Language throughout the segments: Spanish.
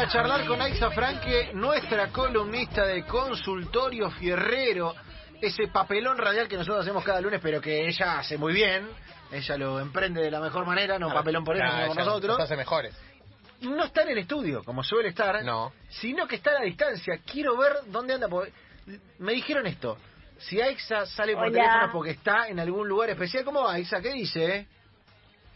Para charlar con Aixa Franque, nuestra columnista de Consultorio Fierrero, ese papelón radial que nosotros hacemos cada lunes, pero que ella hace muy bien. Ella lo emprende de la mejor manera, no papelón por eso, Nah, sino por ella nosotros. hace mejores. No está en el estudio, como suele estar, No. sino que está a la distancia. Quiero ver dónde anda. porque Me dijeron esto. Si Aixa sale por Hola. teléfono porque está en algún lugar especial, ¿cómo va Aixa? ¿Qué dice? eh?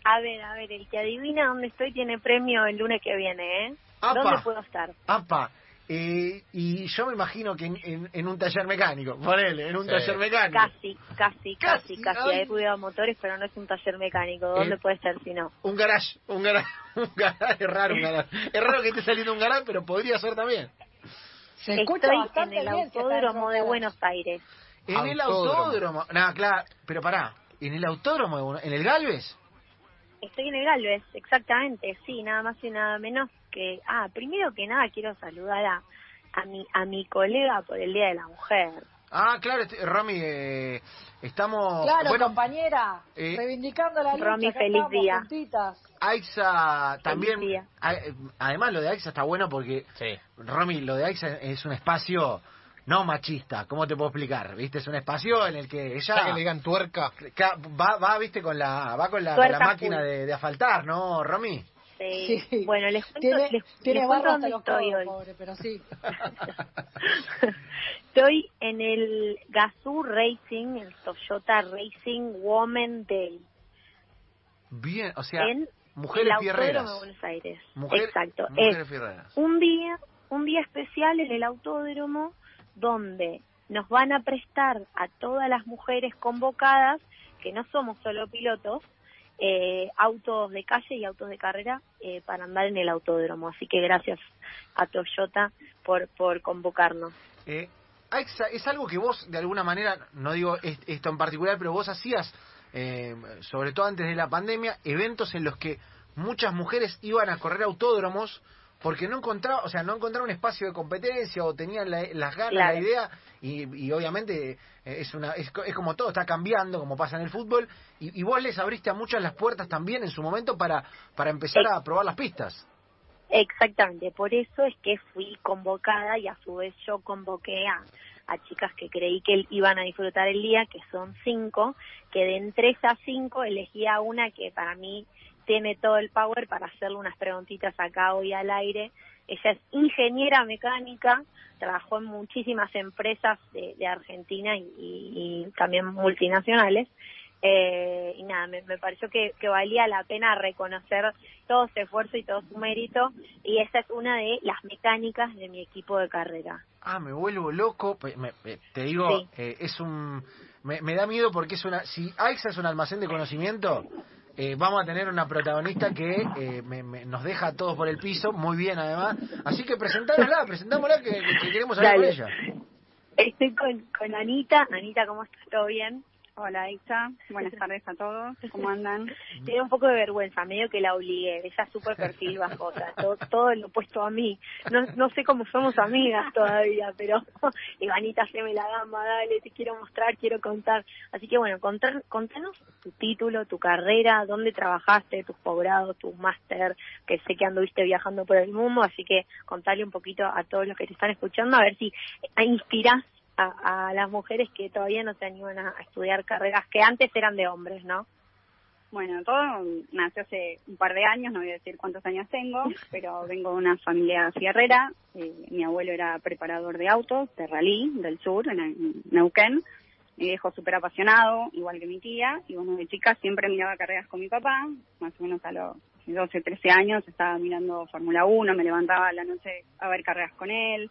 A ver, a ver, el que adivina dónde estoy tiene premio el lunes que viene, ¿eh? Apa. ¿Dónde puedo estar? Apa. Eh, y yo me imagino que en, en- en un taller mecánico, ponele, en un Sí. taller mecánico. Casi, casi, Casi, casi, casi. ay. He cuidado motores, pero no es un taller mecánico. ¿Dónde Eh. puede ser si no? Un garage, un garage, un garage, es raro un garage. Es raro que esté saliendo un garage, pero podría ser también. Se escucha Estoy en el autódromo de Buenos Aires. En el Autódromo. autódromo. No, claro, pero pará, en el autódromo, de Buenos- en el Galvez. Estoy en el Galvez, exactamente, sí, nada más y nada menos que... Ah, primero que nada quiero saludar a, a, mi, a mi colega por el Día de la Mujer. Ah, claro, este- Romy, eh, estamos... Claro, bueno, compañera, eh, reivindicando la lucha. Romy, feliz estamos día. juntitas. Aixa también... Feliz día. a- eh, Además, lo de Aixa está bueno porque, Sí. Romy, lo de Aixa es un espacio no machista, ¿cómo te puedo explicar? ¿Viste? Es un espacio en el que ella... Ya que le digan tuerca. Ca- Va, va, viste, con la, va con la, con la máquina de, de asfaltar, ¿no, Romy? Sí. Sí. Bueno, les cuento, Tiene, les, tiene les cuento dónde estoy codos, hoy. pobre, pero sí. Estoy en el Gazoo Racing, el Toyota Racing Woman Day, Bien, o sea, en mujeres el Autódromo fierreras. de Buenos Aires. Mujer- Exacto. Mujeres Es fierreras. un día, un día especial en el autódromo donde nos van a prestar a todas las mujeres convocadas, que no somos solo pilotos, eh, autos de calle y autos de carrera eh, para andar en el autódromo. Así que gracias a Toyota por, por convocarnos. Eh, Aixa, es algo que vos, de alguna manera, no digo es- esto en particular, pero vos hacías, eh, sobre todo antes de la pandemia, eventos en los que muchas mujeres iban a correr autódromos porque no encontraba, o sea, no encontraron un espacio de competencia o tenían la- las ganas, Claro. la idea, y, y obviamente eh, es una es, co- es como todo, está cambiando, como pasa en el fútbol, y, y vos les abriste a muchas las puertas también en su momento para, para empezar Sí. a probar las pistas. Exactamente, por eso es que fui convocada y a su vez yo convoqué a, a chicas que creí que iban a disfrutar el día, que son cinco, que de entre esas cinco elegí a una que para mí tiene todo el power para hacerle unas preguntitas acá hoy al aire. Ella es ingeniera mecánica, trabajó en muchísimas empresas de, de Argentina y, y- y también multinacionales. Eh, y nada, me, me pareció que, que valía la pena reconocer todo su esfuerzo y todo su mérito. Y esa es una de las mecánicas de mi equipo de carrera. Ah, me vuelvo loco. Pe- me- me- te digo, Sí. eh, es un. Me, me da miedo porque es una. Si AIXA es un almacén de conocimiento, eh, vamos a tener una protagonista que eh, me- me- nos deja a todos por el piso, muy bien además. Así que presentámosla, presentámosla que, que queremos hablar Dale. con ella. Estoy con, con Anita. Anita, ¿cómo estás? ¿Todo bien? Hola Isa, buenas tardes a todos, ¿cómo andan? Tenía un poco de vergüenza, medio que la obligué. Ella es súper perfil bajota, todo, todo lo opuesto a mí. No, no sé cómo somos amigas todavía, pero Ivanita, haceme la gama, dale, te quiero mostrar, quiero contar. Así que bueno, contar, contanos tu título, tu carrera, dónde trabajaste, tus posgrados, tus máster, que sé que anduviste viajando por el mundo, así que contale un poquito a todos los que te están escuchando, a ver si inspirás a, a las mujeres que todavía no se animan a, a estudiar carreras que antes eran de hombres, ¿no? Bueno, todo nació hace un par de años, no voy a decir cuántos años tengo, pero vengo de una familia fierrera. Eh, mi abuelo era preparador de autos, de rally, del sur, en, en Neuquén. Mi viejo súper apasionado, igual que mi tía. Y bueno, de chica siempre miraba carreras con mi papá. Más o menos a los 12, 13 años estaba mirando Fórmula 1, me levantaba a la noche a ver carreras con él.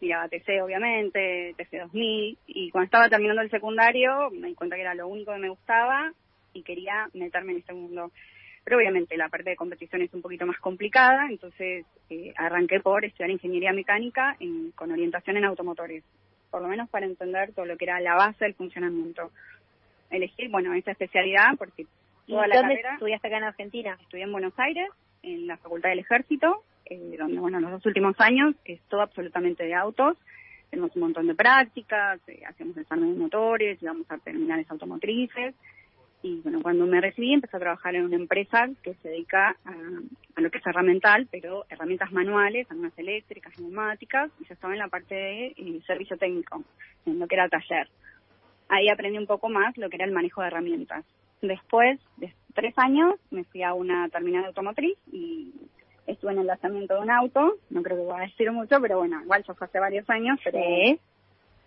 Miraba TC, obviamente, TC 2000. Y cuando estaba terminando el secundario, me di cuenta que era lo único que me gustaba y quería meterme en este mundo. Pero obviamente la parte de competición es un poquito más complicada, entonces eh, arranqué por estudiar ingeniería mecánica en- con orientación en automotores, por lo menos para entender todo lo que era la base del funcionamiento. Elegí, bueno, esa especialidad porque ¿Y toda la dónde carrera estudiaste acá en Argentina? estudié en Buenos Aires, en la Facultad del Ejército, eh, donde, bueno, los dos últimos años es todo absolutamente de autos. Tenemos un montón de prácticas, eh, hacemos exámenes de motores, íbamos a terminales automotrices. y bueno, cuando me recibí empecé a trabajar en una empresa que se dedica a, lo que es herramental, pero herramientas manuales, algunas eléctricas, neumáticas, y yo estaba en la parte de eh, servicio técnico, en lo que era taller. Ahí aprendí un poco más lo que era el manejo de herramientas. Después de tres años me fui a una terminal automotriz y estuve en el lanzamiento de un auto, no creo que voy a decir mucho, pero bueno, igual ya fue hace varios años, pero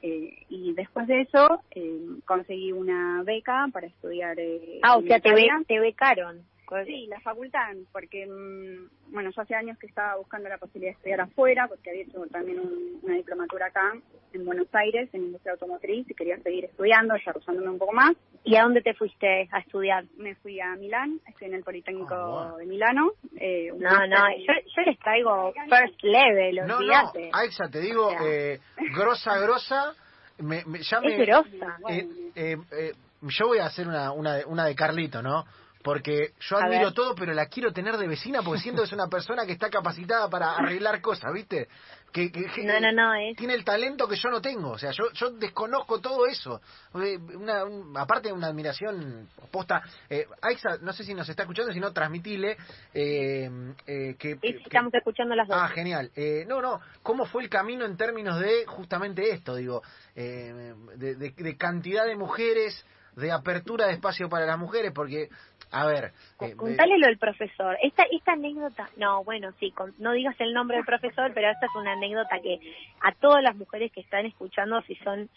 eh, y después de eso eh, conseguí una beca para estudiar. Eh, ah, o sea, te, te becaron. Sí, la facultad, porque, mm, bueno, yo hace años que estaba buscando la posibilidad de estudiar afuera, porque había hecho también una diplomatura acá en Buenos Aires, en industria automotriz, y quería seguir estudiando, desarrollándome un poco más. ¿Y a dónde te fuiste a estudiar? Me fui a Milán, estoy en el Politécnico ah, de Milano. Eh, no, no, yo, yo, les traigo first level, no, olvídate. No, Aixa, te digo, eh, grosa, grosa. Me, ya me, es grosa. Eh, eh, eh, yo voy a hacer una, una, una de Carlito, ¿no? Porque yo admiro todo, pero la quiero tener de vecina porque siento que es una persona que está capacitada para arreglar cosas, ¿viste? Que, no, no, no, tiene el talento que yo no tengo. O sea, yo, yo desconozco todo eso. Una, aparte de una admiración posta. Eh, Aixa, no sé si nos está escuchando, si no, transmitile. Eh, eh, que, estamos escuchando las dos. Ah, genial. Eh, no, no, ¿cómo fue el camino en términos de justamente esto? Digo, eh, de, de cantidad de mujeres de apertura de espacio para las mujeres, porque a ver. Eh, Contale lo del profesor. Esta, esta anécdota, no, bueno, sí, no digas el nombre del profesor, pero esta es una anécdota que a todas las mujeres que están escuchando, si son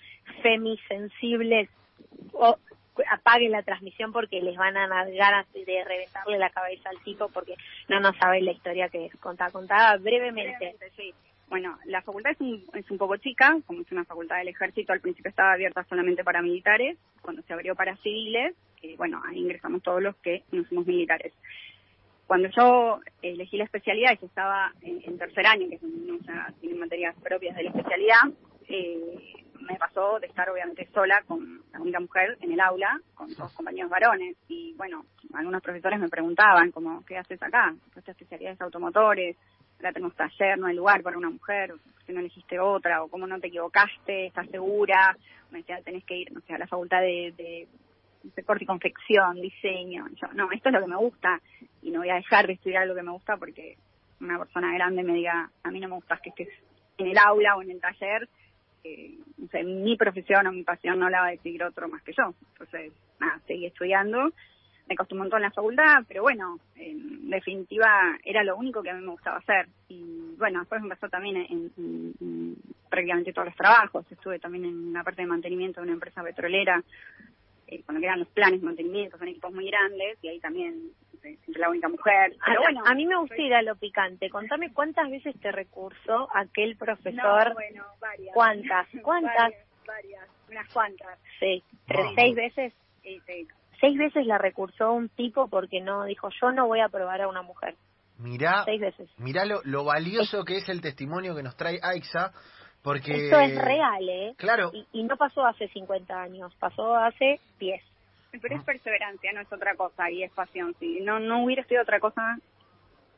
femisensibles, o, apaguen la transmisión porque les van a dar ganas de reventarle la cabeza al tipo porque no nos saben la historia que es. Contá, contá brevemente. Sí. Bueno, la facultad es un, es un poco chica, como es una facultad del ejército, al principio estaba abierta solamente para militares, cuando se abrió para civiles, bueno, ahí ingresamos todos los que no somos militares. Cuando yo elegí la especialidad y yo estaba en, tercer año, que no tienen materias propias de la especialidad, eh, me pasó de estar obviamente sola con la única mujer en el aula, con dos compañeros varones. Y bueno, algunos profesores me preguntaban, como, ¿qué haces acá? Esta especialidad es automotores, ahora tenemos taller, no hay lugar para una mujer, ¿por qué no elegiste otra? ¿O cómo no te equivocaste? ¿Estás segura? Me decía, tenés que ir, no sé, a la facultad de de corte y confección, diseño. Yo, no, esto es lo que me gusta y no voy a dejar de estudiar lo que me gusta porque una persona grande me diga, a mí no me gusta que estés en el aula o en el taller. Eh, mi profesión o mi pasión no la va a decidir otro más que yo. Entonces, nada, seguí estudiando. Me costó un montón la facultad, pero bueno, en definitiva era lo único que a mí me gustaba hacer. Y bueno, después me pasó también en prácticamente todos los trabajos. Estuve también en la parte de mantenimiento de una empresa petrolera eh, cuando quedan los planes de mantenimiento, son equipos muy grandes y ahí también siempre la única mujer. Pero bueno, a mí me gusta ir a lo picante. Contame cuántas veces te recurso aquel profesor. No, bueno, varias. ¿Cuántas? ¿Cuántas? Varias, unas cuantas. Sí, seis veces. Sí, sí. Seis veces la recursó un tipo porque no dijo yo no voy a probar a una mujer. Mirá, seis veces. mirá lo, lo valioso que es el testimonio que nos trae Aixa porque... Esto es real, ¿eh? Claro. Y, no pasó hace 50 años, pasó hace 10. Pero es perseverancia, no es otra cosa, y es pasión. Si no, no hubiera sido otra cosa,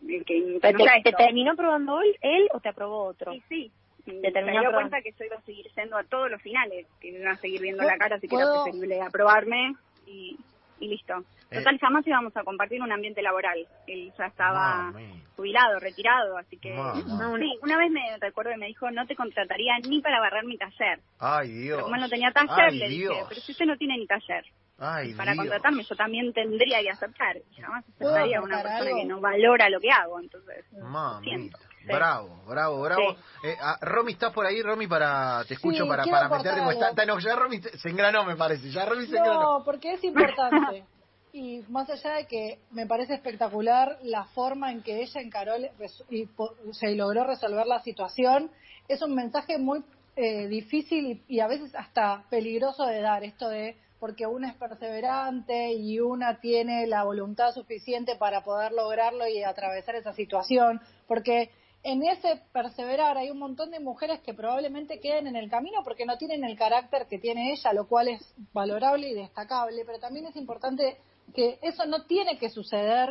que... ¿Te, terminó probando él, él o te aprobó otro? Sí, sí. Te terminó me dio cuenta que yo iba a seguir siendo a todos los finales, que iba a seguir viendo la cara, así que era preferible aprobarme y, y listo. Eh. Total, jamás íbamos a compartir un ambiente laboral. Él ya estaba jubilado, retirado, así que... una vez me recuerdo que me dijo, no te contrataría ni para barrer mi taller. Ay, Dios. como él no tenía taller, le dije, pero si usted no tiene ni taller. Ay, para contratarme yo también tendría que aceptar. Jamás aceptaría a una persona que no valora lo que hago, entonces... Bravo, bravo, bravo. Eh, ah, Romy, ¿estás por ahí, Romy? para Te escucho para, para meterte. Está, está, no, ya Romy se engranó, me parece. Ya Romy se engranó. No, porque es importante. y más allá de que me parece espectacular la forma en que ella encaró y se logró resolver la situación, es un mensaje muy eh, difícil y, a veces hasta peligroso de dar, esto de porque una es perseverante y una tiene la voluntad suficiente para poder lograrlo y atravesar esa situación, porque en ese perseverar hay un montón de mujeres que probablemente queden en el camino porque no tienen el carácter que tiene ella, lo cual es valorable y destacable, pero también es importante que eso no tiene que suceder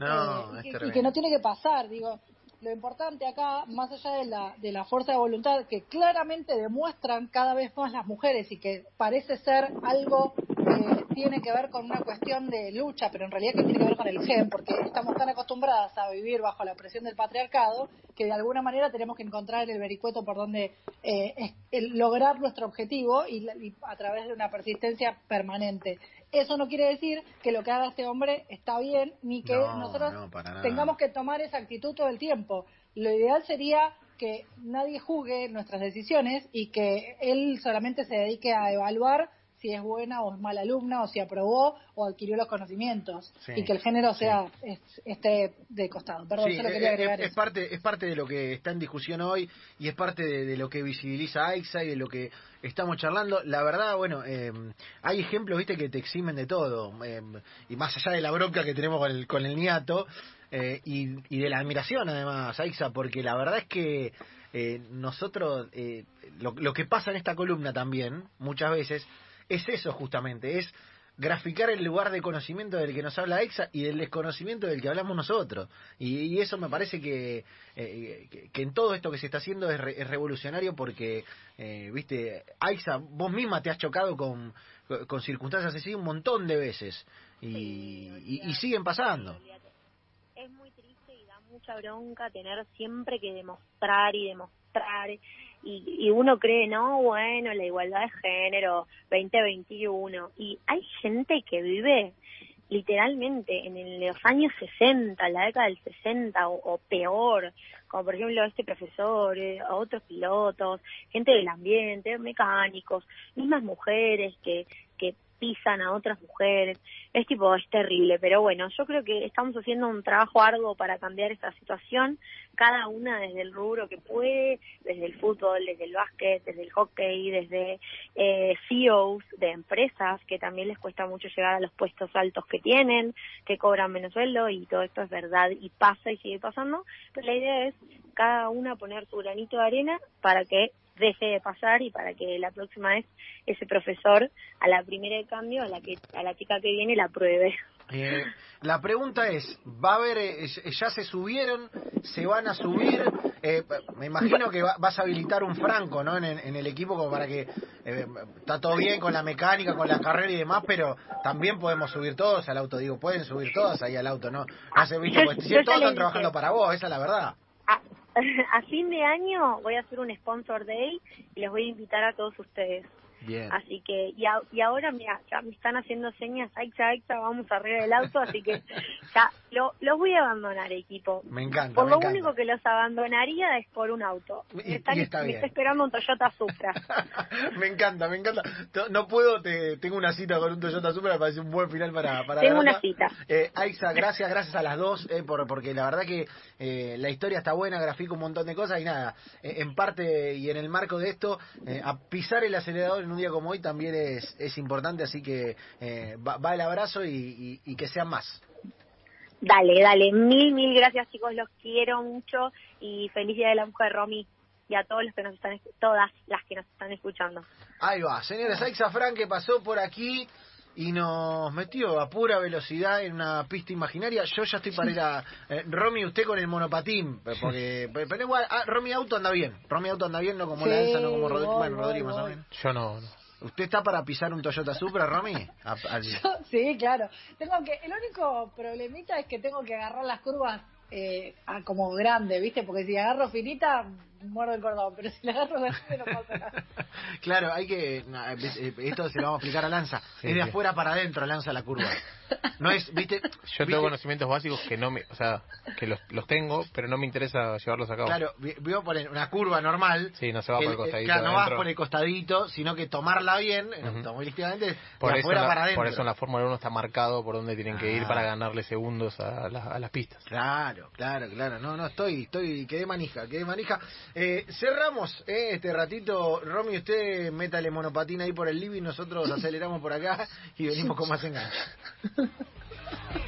eh, y, que, no tiene que pasar. Digo, lo importante acá, más allá de la, de la fuerza de voluntad que claramente demuestran cada vez más las mujeres y que parece ser algo eh, tiene que ver con una cuestión de lucha, pero en realidad que tiene que ver con el gen, porque estamos tan acostumbradas a vivir bajo la presión del patriarcado que de alguna manera tenemos que encontrar el vericueto por donde eh, lograr nuestro objetivo y, a través de una persistencia permanente. Eso no quiere decir que lo que haga este hombre está bien, ni que nosotros tengamos que tomar esa actitud todo el tiempo. Lo ideal sería que nadie juzgue nuestras decisiones y que él solamente se dedique a evaluar si es buena o es mala alumna, o si aprobó o adquirió los conocimientos, y que el género sea esté de costado. Perdón, solo quería agregar es, parte, es parte de lo que está en discusión hoy y es parte de, lo que visibiliza AIXA y de lo que estamos charlando. La verdad, bueno, eh, hay ejemplos, viste, que te eximen de todo, eh, y más allá de la bronca que tenemos con el, con el niato, eh, y, de la admiración además, Aixa, porque la verdad es que nosotros, lo, lo que pasa en esta columna también, muchas veces, es eso justamente, es graficar el lugar de conocimiento del que nos habla EXA y del desconocimiento del que hablamos nosotros. Y, eso me parece eh, que, que, en todo esto que se está haciendo es, revolucionario porque, eh, viste, EXA, vos misma te has chocado con, con circunstancias así un montón de veces y, y siguen pasando. Es muy triste y da mucha bronca tener siempre que demostrar y demostrar y, uno cree, no, bueno, la igualdad de género, 2021, y hay gente que vive literalmente en los años 60, la década del 60 o, peor, como por ejemplo este profesor, eh, otros pilotos, gente del ambiente, mecánicos, mismas mujeres que pisan a otras mujeres. Es tipo, es terrible, pero bueno, yo creo que estamos haciendo un trabajo arduo para cambiar esta situación, cada una desde el rubro que puede, desde el fútbol, desde el básquet, desde el hockey, desde eh, CEOs de empresas, que también les cuesta mucho llegar a los puestos altos que tienen, que cobran menos sueldo y todo esto es verdad y pasa y sigue pasando, pero la idea es cada una poner su granito de arena para que deje de pasar y para que la próxima vez ese profesor a la primera de cambio, a la que a la chica que viene la pruebe. Eh, la pregunta es, ¿va a haber, eh, ya se subieron, se van a subir? Eh, me imagino que vas a habilitar un franco, ¿no? En, el equipo como para que está todo bien con la mecánica, con la carrera y demás, pero también podemos subir todos al auto. Digo, pueden subir todos ahí al auto, ¿no? Hace bicho, pues, si todos están trabajando para vos, esa es la verdad. A fin de año voy a hacer un sponsor day y les voy a invitar a todos ustedes. Así que, y, y ahora, mira, ya me están haciendo señas, aixa, aixa, vamos arriba del auto, así que ya lo, los voy a abandonar, equipo. Me encanta. Por lo único que los abandonaría es por un auto. me, está esperando un Toyota Supra. me encanta, me encanta. No puedo, te, tengo una cita con un Toyota Supra, me parece un buen final para, para Tengo una cita. Eh, Aixa, gracias, gracias a las dos, eh, por, porque la verdad que eh, la historia está buena, grafico un montón de cosas y nada, eh, en parte y en el marco de esto, eh, a pisar el acelerador en un día como hoy también es, es importante, así que eh, va, el abrazo y, que sean más. Dale, dale, mil, mil gracias chicos, los quiero mucho y feliz día de la mujer, Romy y a todos los que nos están, todas las que nos están escuchando. Ahí va, señores, Aixa Fran que pasó por aquí y nos metió a pura velocidad en una pista imaginaria. Yo ya estoy para ir a... Eh, Romy, usted con el monopatín, porque... Pero igual, ah, Romy Auto anda bien. Romy Auto anda bien, no como Lanza, no como Rodrigo. Bueno, Rodrigo más o menos. Yo no, ¿Usted está para pisar un Toyota Supra, Romy? sí, claro. Tengo que, el único problemita es que tengo que agarrar las curvas eh, como grande, ¿viste? Porque si agarro finita, muerdo el cordón, pero si la agarro grande no pasa nada. claro, hay que. Eh, esto se lo vamos a explicar a Lanza. es de afuera para adentro, Lanza la curva. No es, ¿viste? Yo tengo conocimientos básicos que no me. O sea, que los, los tengo, pero no me interesa llevarlos a cabo. Claro, voy a poner una curva normal. Sí, no se va por el costadito. Claro, no vas por el costadito, sino que tomarla bien, automovilísticamente, por de afuera para adentro. Por eso en la Fórmula 1 está marcado por dónde tienen que ir para ah. ganarle segundos a, a las pistas. Claro, claro, claro. No, no, estoy, estoy, quedé manija, quedé manija. Eh, cerramos eh, este ratito. Romy, usted métale monopatina ahí por el living, nosotros aceleramos por acá y venimos con más enganche.